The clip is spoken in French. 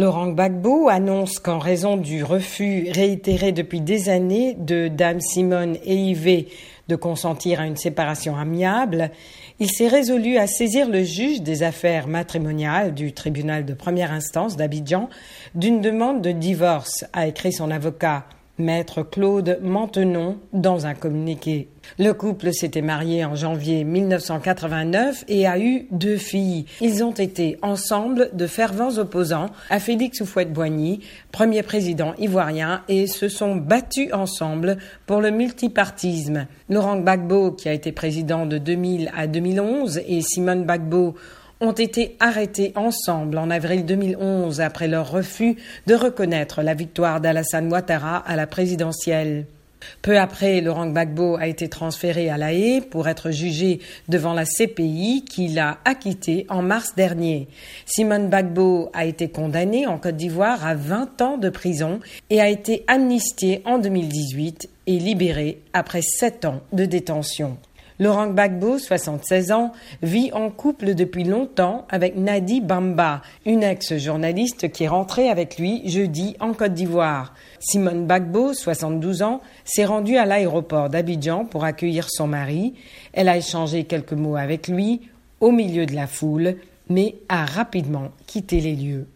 Laurent Gbagbo annonce qu'en raison du refus réitéré depuis des années de Dame Simone et Yves de consentir à une séparation amiable, il s'est résolu à saisir le juge des affaires matrimoniales du tribunal de première instance d'Abidjan d'une demande de divorce, a écrit son avocat. Maître Claude Mantenon dans un communiqué. Le couple s'était marié en janvier 1989 et a eu deux filles. Ils ont été ensemble de fervents opposants à Félix Houphouët-Boigny, premier président ivoirien, et se sont battus ensemble pour le multipartisme. Laurent Gbagbo, qui a été président de 2000 à 2011, et Simone Gbagbo ont été arrêtés ensemble en avril 2011 après leur refus de reconnaître la victoire d'Alassane Ouattara à la présidentielle. Peu après, Laurent Gbagbo a été transféré à La Haye pour être jugé devant la CPI qui l'a acquitté en mars dernier. Simone Gbagbo a été condamnée en Côte d'Ivoire à 20 ans de prison et a été amnistiée en 2018 et libérée après 7 ans de détention. Laurent Gbagbo, 76 ans, vit en couple depuis longtemps avec Nadi Bamba, une ex-journaliste qui est rentrée avec lui jeudi en Côte d'Ivoire. Simone Gbagbo, 72 ans, s'est rendue à l'aéroport d'Abidjan pour accueillir son mari. Elle a échangé quelques mots avec lui au milieu de la foule, mais a rapidement quitté les lieux.